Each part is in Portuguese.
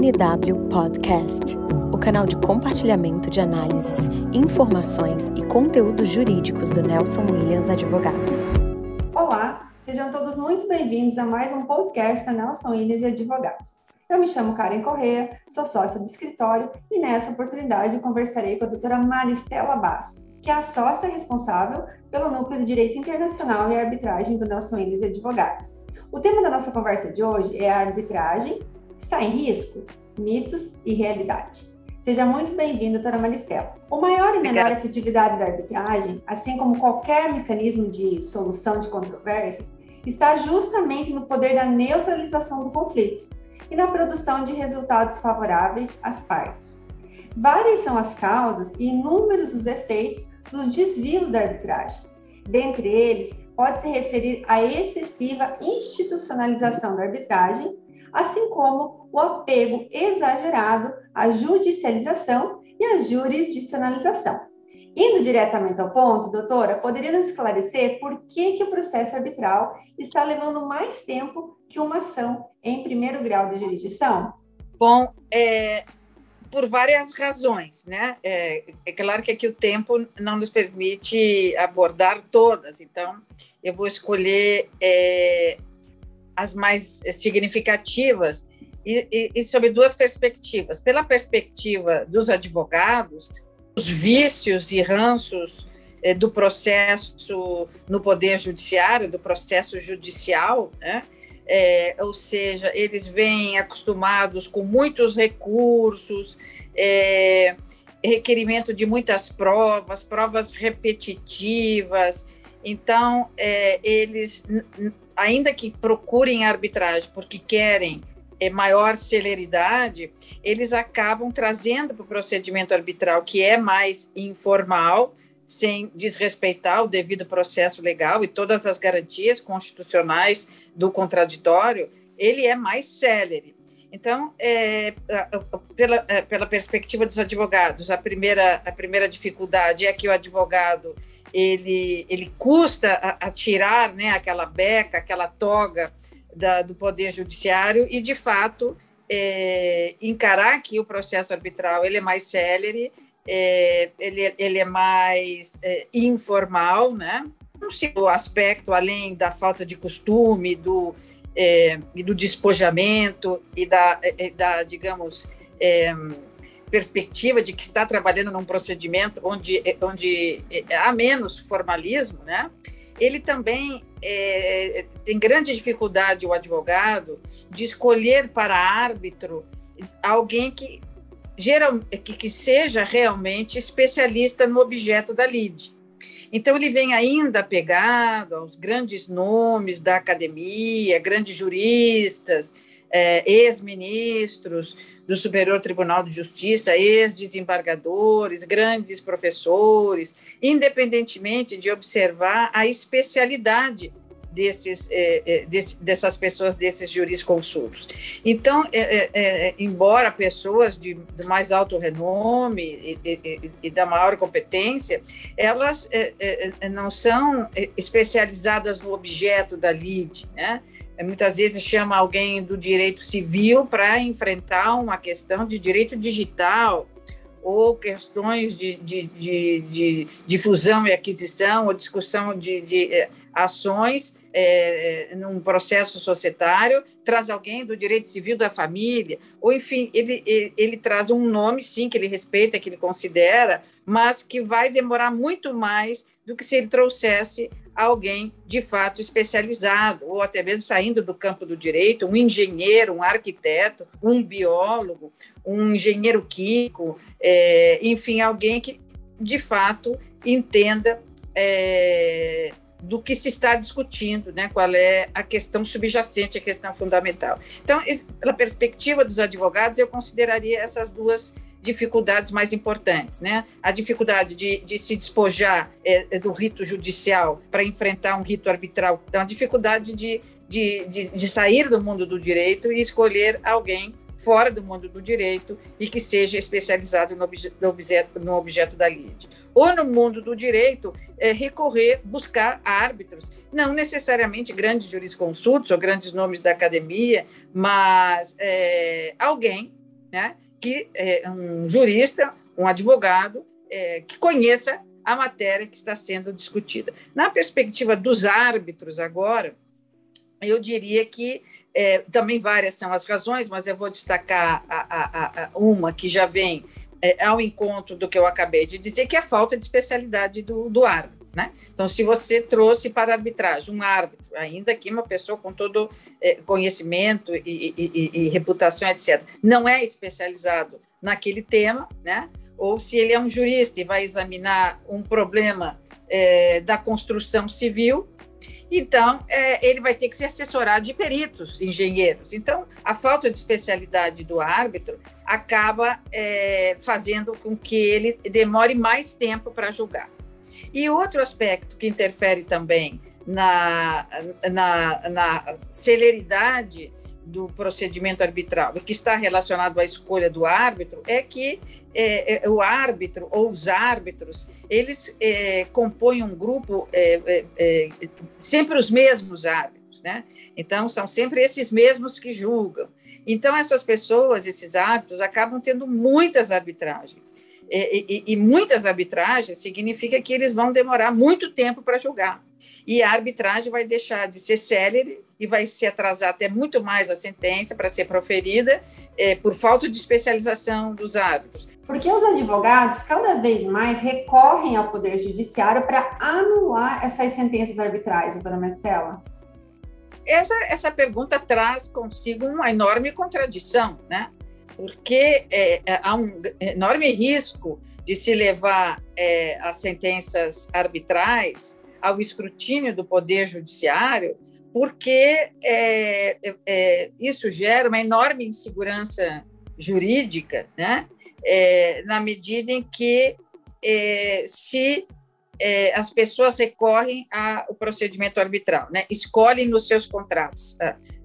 NW Podcast, o canal de compartilhamento de análises, informações e conteúdos jurídicos do Nelson Williams Advogado. Olá, sejam todos muito bem-vindos a mais um podcast da Nelson Williams Advogados. Eu me chamo Karen Correia, sou sócia do escritório e nessa oportunidade conversarei com a doutora Maristela Bass, que é a sócia responsável pelo Núcleo de Direito Internacional e Arbitragem do Nelson Williams Advogados. O tema da nossa conversa de hoje é a arbitragem está em risco? Mitos e realidade. Seja muito bem-vindo, doutora Maristela. O maior e menor efetividade da arbitragem, assim como qualquer mecanismo de solução de controvérsias, está justamente no poder da neutralização do conflito e na produção de resultados favoráveis às partes. Várias são as causas e inúmeros os efeitos dos desvios da arbitragem. Dentre eles, pode se referir à excessiva institucionalização da arbitragem, assim como o apego exagerado à judicialização e à jurisdicionalização. Indo diretamente ao ponto, doutora, poderia nos esclarecer por que, que o processo arbitral está levando mais tempo que uma ação em primeiro grau de jurisdição? Bom, é, por várias razões, né? É, é, claro que aqui o tempo não nos permite abordar todas, então eu vou escolher é, as mais significativas e, e, e sob duas perspectivas. Pela perspectiva dos advogados, os vícios e ranços é, do processo no poder judiciário, do processo judicial, né? é, ou seja, eles vêm acostumados com muitos recursos, é, requerimento de muitas provas, provas repetitivas. Então, é, eles, ainda que procurem arbitragem porque querem é, maior celeridade, eles acabam trazendo para o procedimento arbitral, que é mais informal, sem desrespeitar o devido processo legal e todas as garantias constitucionais do contraditório, ele é mais célere. Então, é, pela, é, pela perspectiva dos advogados, a primeira, a primeira dificuldade é que o advogado ele, ele custa a, a tirar né, aquela beca, aquela toga da, do Poder Judiciário e, de fato, é, encarar que o processo arbitral ele é mais célere é, ele, ele é mais é, informal, né? Um segundo aspecto, além da falta de costume, do, é, e do despojamento e da, é, é, da digamos, é, perspectiva de que está trabalhando num procedimento onde, onde há menos formalismo, né? Ele também é, tem grande dificuldade, o advogado, de escolher para árbitro alguém que geral, que, que seja realmente especialista no objeto da lide. Então, ele vem ainda pegado aos grandes nomes da academia, grandes juristas, é, ex-ministros do Superior Tribunal de Justiça, ex-desembargadores, grandes professores, independentemente de observar a especialidade desses, é, é, desse, dessas pessoas, desses jurisconsultos. Então, é, é, é, embora pessoas de, de, mais alto renome e, e, e, da maior competência, elas é, não são especializadas no objeto da lide, né? Muitas vezes chama alguém do direito civil para enfrentar uma questão de direito digital, ou questões de, de, de, de, de fusão e aquisição, ou discussão de, de ações é, num processo societário, traz alguém do direito civil da família, ou enfim, ele, ele, ele, traz um nome, sim, que ele respeita, que ele considera, mas que vai demorar muito mais do que se ele trouxesse alguém de fato especializado, ou até mesmo saindo do campo do direito, um engenheiro, um arquiteto, um biólogo, um engenheiro químico, é, enfim, alguém que de fato entenda. É, do que se está discutindo, né? qual é a questão subjacente, a questão fundamental. Então, pela perspectiva dos advogados, eu consideraria essas duas dificuldades mais importantes, né? A dificuldade de, de se despojar é, é do rito judicial para enfrentar um rito arbitral, então a dificuldade de, de, de, de sair do mundo do direito e escolher alguém fora do mundo do direito e que seja especializado no, obje, no, objeto, no objeto da lide. Ou no mundo do direito, é, recorrer, buscar árbitros, não necessariamente grandes jurisconsultos ou grandes nomes da academia, mas é, alguém né, que é um jurista, um advogado é, que conheça a matéria que está sendo discutida. Na perspectiva dos árbitros, agora, eu diria que é, também várias são as razões, mas eu vou destacar a, a, a, uma que já vem é, ao encontro do que eu acabei de dizer, que é a falta de especialidade do, do árbitro. Né? Então, se você trouxe para arbitragem um árbitro, ainda que uma pessoa com todo é, conhecimento e, e, e, e, reputação, etc., não é especializado naquele tema, né? ou se ele é um jurista e vai examinar um problema é, da construção civil, então é, ele vai ter que se assessorar de peritos, engenheiros. Então, a falta de especialidade do árbitro acaba fazendo com que ele demore mais tempo para julgar. E outro aspecto que interfere também na, na, na celeridade do procedimento arbitral e que está relacionado à escolha do árbitro é que é, é, o árbitro ou os árbitros eles é, compõem um grupo é, é, é, sempre os mesmos árbitros, né? Então são sempre esses mesmos que julgam. Então essas pessoas, esses árbitros, acabam tendo muitas arbitragens e, e, e, muitas arbitragens significa que eles vão demorar muito tempo para julgar. E a arbitragem vai deixar de ser célere e vai se atrasar até muito mais a sentença para ser proferida é, por falta de especialização dos árbitros. Porque os advogados cada vez mais recorrem ao Poder Judiciário para anular essas sentenças arbitrais, doutora Mestela? Essa, essa pergunta traz consigo uma enorme contradição, né? Porque é, é, há um enorme risco de se levar é, as sentenças arbitrais ao escrutínio do Poder Judiciário, porque é, é, é isso gera uma enorme insegurança jurídica, né? na medida em que se as pessoas recorrem ao procedimento arbitral, né? escolhem nos seus contratos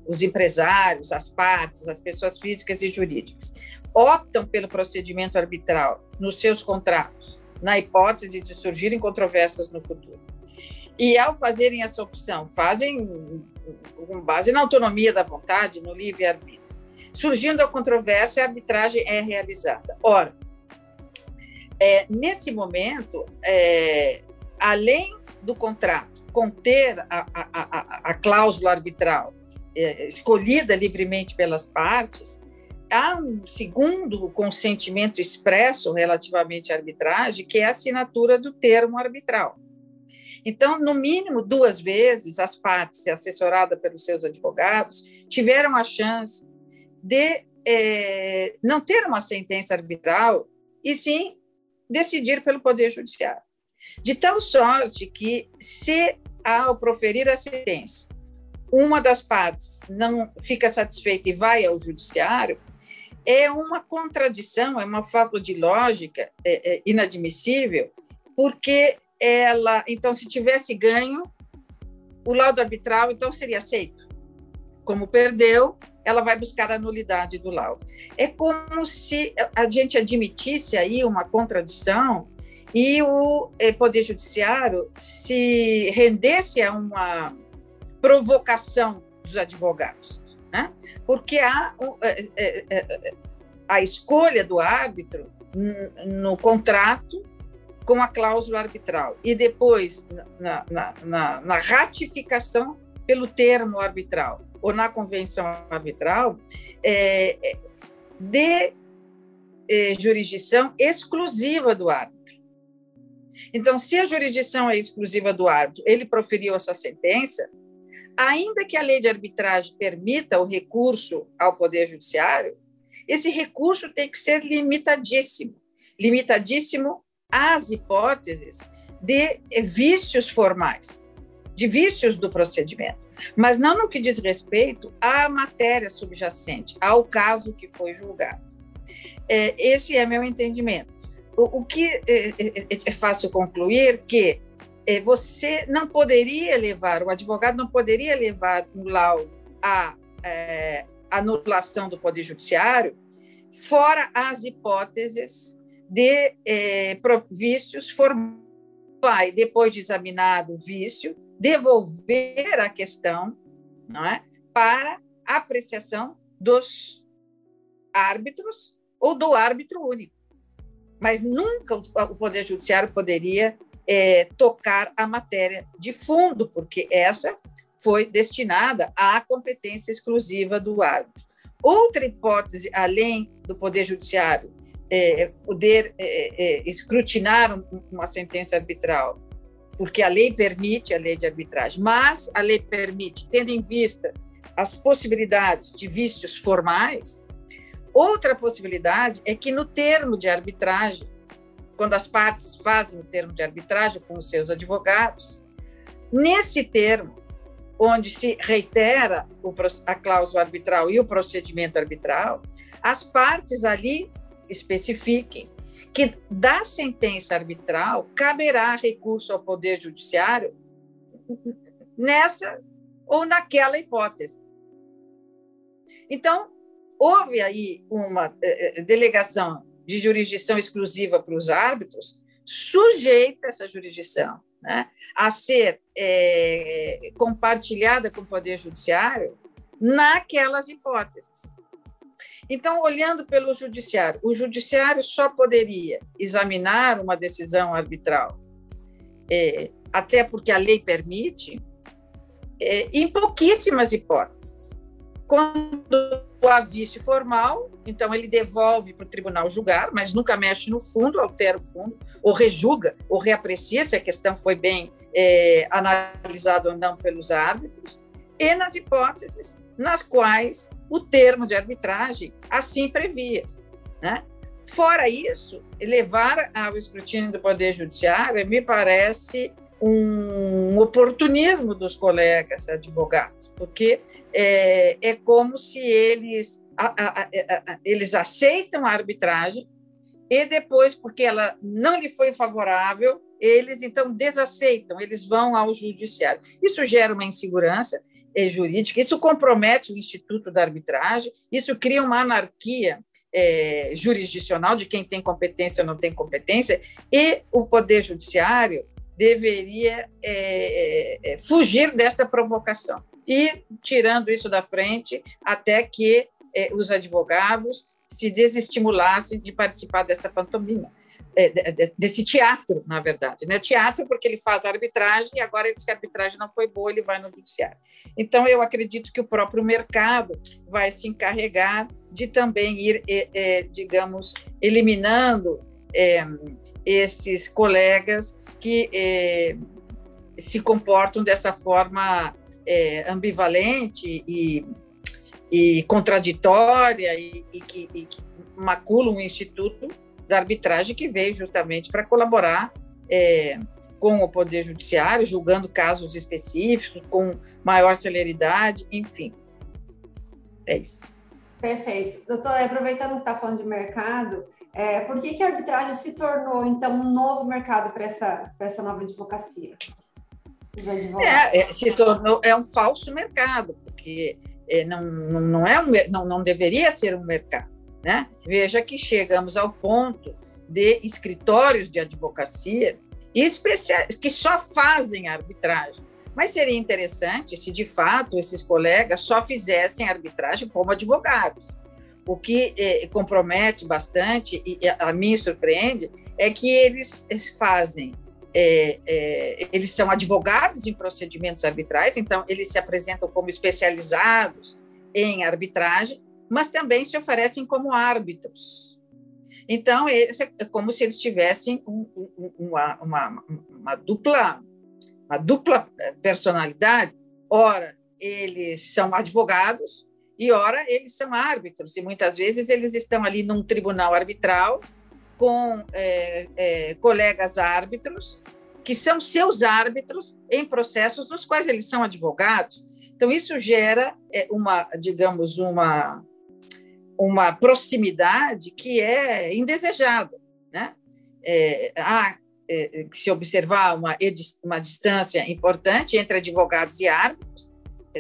os empresários, as partes, as pessoas físicas e jurídicas, optam pelo procedimento arbitral nos seus contratos, na hipótese de surgirem controvérsias no futuro. E ao fazerem essa opção, fazem com base na autonomia da vontade, no livre-arbítrio. Surgindo a controvérsia, a arbitragem é realizada. Ora, é, nesse momento, é, além do contrato conter a, a, a, a cláusula arbitral é, escolhida livremente pelas partes, há um segundo consentimento expresso relativamente à arbitragem, que é a assinatura do termo arbitral. Então, no mínimo duas vezes, as partes, assessoradas pelos seus advogados, tiveram a chance de é, não ter uma sentença arbitral e sim decidir pelo Poder Judiciário. De tal sorte que, se ao proferir a sentença, uma das partes não fica satisfeita e vai ao judiciário, é uma contradição, é uma falta de lógica é, é inadmissível, porque ela, então, se tivesse ganho, o laudo arbitral, então, seria aceito. Como perdeu, ela vai buscar a nulidade do laudo. É como se a gente admitisse aí uma contradição e o eh, Poder Judiciário se rendesse a uma provocação dos advogados, né? porque há é, é, é, a escolha do árbitro no contrato com a cláusula arbitral e depois na, na, na, na ratificação pelo termo arbitral ou na convenção arbitral é, de é, jurisdição exclusiva do árbitro. Então, se a jurisdição é exclusiva do árbitro, ele proferiu essa sentença, ainda que a lei de arbitragem permita o recurso ao Poder Judiciário, esse recurso tem que ser limitadíssimo limitadíssimo às hipóteses de vícios formais, de vícios do procedimento, mas não no que diz respeito à matéria subjacente, ao caso que foi julgado. É, esse é meu entendimento. O, o que é, é, é fácil concluir que é, você não poderia levar, o advogado não poderia levar um laudo à é, anulação do Poder Judiciário, fora as hipóteses de é, vícios formais. Vai, depois de examinado o vício, devolver a questão não é, para apreciação dos árbitros ou do árbitro único. Mas nunca o Poder Judiciário poderia é, tocar a matéria de fundo, porque essa foi destinada à competência exclusiva do árbitro. Outra hipótese, além do Poder Judiciário é, poder é, é, escrutinar uma sentença arbitral, porque a lei permite a lei de arbitragem, mas a lei permite, tendo em vista as possibilidades de vícios formais, outra possibilidade é que no termo de arbitragem, quando as partes fazem o termo de arbitragem com os seus advogados, nesse termo, onde se reitera a cláusula arbitral e o procedimento arbitral, as partes ali especifiquem que da sentença arbitral caberá recurso ao Poder Judiciário nessa ou naquela hipótese. Então, houve aí uma eh, eh, delegação de jurisdição exclusiva para os árbitros, sujeita essa jurisdição né, a ser é, compartilhada com o Poder Judiciário naquelas hipóteses. Então, olhando pelo Judiciário, o Judiciário só poderia examinar uma decisão arbitral, é, até porque a lei permite, é, em pouquíssimas hipóteses. Quando há vício formal, então ele devolve para o tribunal julgar, mas nunca mexe no fundo, altera o fundo, ou rejuga, ou reaprecia se a questão foi bem é, analisada ou não pelos árbitros, e nas hipóteses nas quais o termo de arbitragem assim previa. Né? Fora isso, levar ao escrutínio do Poder Judiciário me parece um oportunismo dos colegas advogados, porque é, é como se eles, a, a, a, eles aceitam a arbitragem e depois, porque ela não lhe foi favorável, eles então desaceitam, eles vão ao judiciário. Isso gera uma insegurança é, jurídica, isso compromete o Instituto da Arbitragem, isso cria uma anarquia é, jurisdicional de quem tem competência ou não tem competência, e o Poder Judiciário deveria é, é, é, fugir desta provocação e tirando isso da frente até que é, os advogados se desestimulassem de participar dessa pantomima, é, desse teatro, na verdade. Né? Teatro porque ele faz arbitragem e agora ele diz que a arbitragem não foi boa, ele vai no judiciário. Então, eu acredito que o próprio mercado vai se encarregar de também ir, é, digamos, eliminando esses colegas que é, se comportam dessa forma é, ambivalente e, e contraditória e, e, que, e, que, maculam o Instituto da Arbitragem, que veio justamente para colaborar é, com o Poder Judiciário, julgando casos específicos, com maior celeridade, enfim. É isso. Perfeito. Doutora, aproveitando que está falando de mercado, é, por que, que a arbitragem se tornou, então, um novo mercado para essa, essa nova advocacia? É, é, se tornou é um falso mercado, porque é, não, não, é um, não, não deveria ser um mercado. Né? Veja que chegamos ao ponto de escritórios de advocacia que só fazem arbitragem. Mas seria interessante se, de fato, esses colegas só fizessem arbitragem como advogados. O que eh, compromete bastante, e a mim surpreende, é que eles, eles fazem, é, é, eles são advogados em procedimentos arbitrais, então eles se apresentam como especializados em arbitragem, mas também se oferecem como árbitros. Então, é como se eles tivessem um, uma, uma, uma, dupla, uma dupla personalidade. Ora, eles são advogados, e ora eles são árbitros, e muitas vezes eles estão ali num tribunal arbitral com é, é, colegas árbitros, que são seus árbitros em processos nos quais eles são advogados. Então, isso gera é, uma, digamos, uma, uma proximidade que é indesejada. Né? É, há é, se observar uma, uma distância importante entre advogados e árbitros,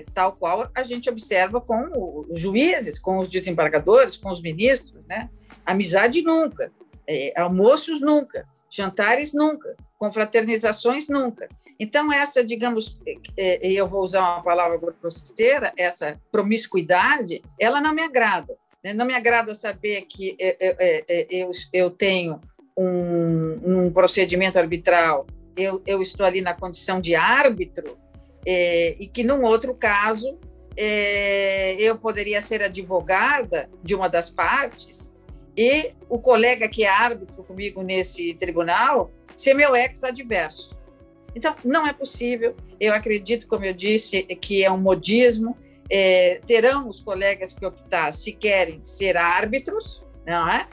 tal qual a gente observa com os juízes, com os desembargadores, com os ministros, né? Amizade nunca, é, almoços nunca, jantares nunca, confraternizações nunca. Então essa, digamos, é, e eu vou usar uma palavra grosseira, essa promiscuidade, ela não me agrada. Né? Não me agrada saber que é, é, é, eu, eu tenho um, um procedimento arbitral, eu, eu estou ali na condição de árbitro, é, e que num outro caso é, eu poderia ser advogada de uma das partes e o colega que é árbitro comigo nesse tribunal ser meu ex-adverso. Então, não é possível. Eu acredito, como eu disse, que é um modismo. É, terão os colegas que optar se querem ser árbitros, não é?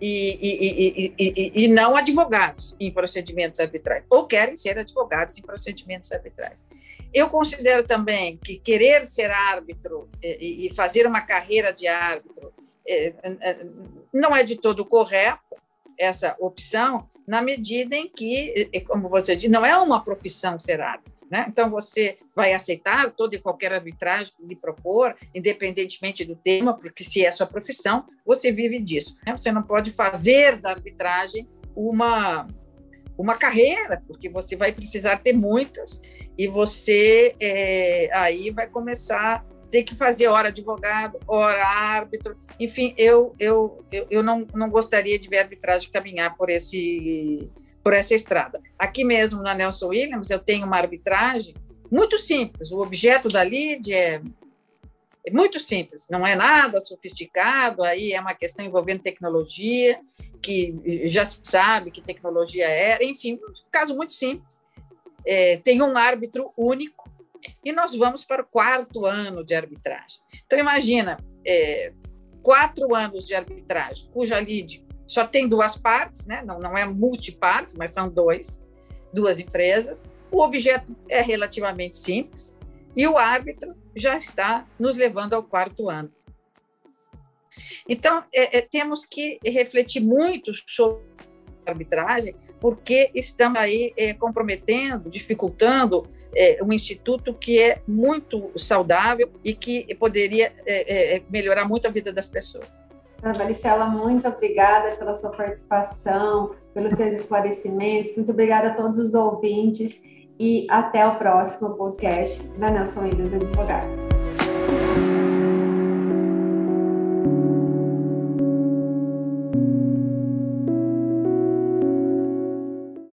E, e, e, não advogados em procedimentos arbitrais, ou querem ser advogados em procedimentos arbitrais. Eu considero também que querer ser árbitro é, e fazer uma carreira de árbitro é, é, não é de todo correto, essa opção, na medida em que, como você diz, não é uma profissão ser árbitro. Né? Então, você vai aceitar toda e qualquer arbitragem que lhe propor, independentemente do tema, porque se é sua profissão, você vive disso. Né? Você não pode fazer da arbitragem uma, uma carreira, porque você vai precisar ter muitas, e você é, aí vai começar ter que fazer hora advogado, hora árbitro, enfim, eu, eu, eu, não, não gostaria de ver a arbitragem caminhar por, esse, por essa estrada. Aqui mesmo na Nelson Williams, eu tenho uma arbitragem muito simples, o objeto da lide é, é muito simples, não é nada sofisticado, aí é uma questão envolvendo tecnologia, que já se sabe que tecnologia era, enfim, um caso muito simples. É, tem um árbitro único, e nós vamos para o quarto ano de arbitragem. Então, imagina, é, quatro anos de arbitragem, cuja lide só tem duas partes, né? não, não é multipartes, mas são dois, duas empresas. O objeto é relativamente simples e o árbitro já está nos levando ao quarto ano. Então, é, é, temos que refletir muito sobre a arbitragem, porque estamos aí é, comprometendo, dificultando é, um instituto que é muito saudável e que poderia é, é, melhorar muito a vida das pessoas. Ana Maricela, muito obrigada pela sua participação, pelos seus esclarecimentos, muito obrigada a todos os ouvintes e até o próximo podcast da Nelson Ilhas Advogados.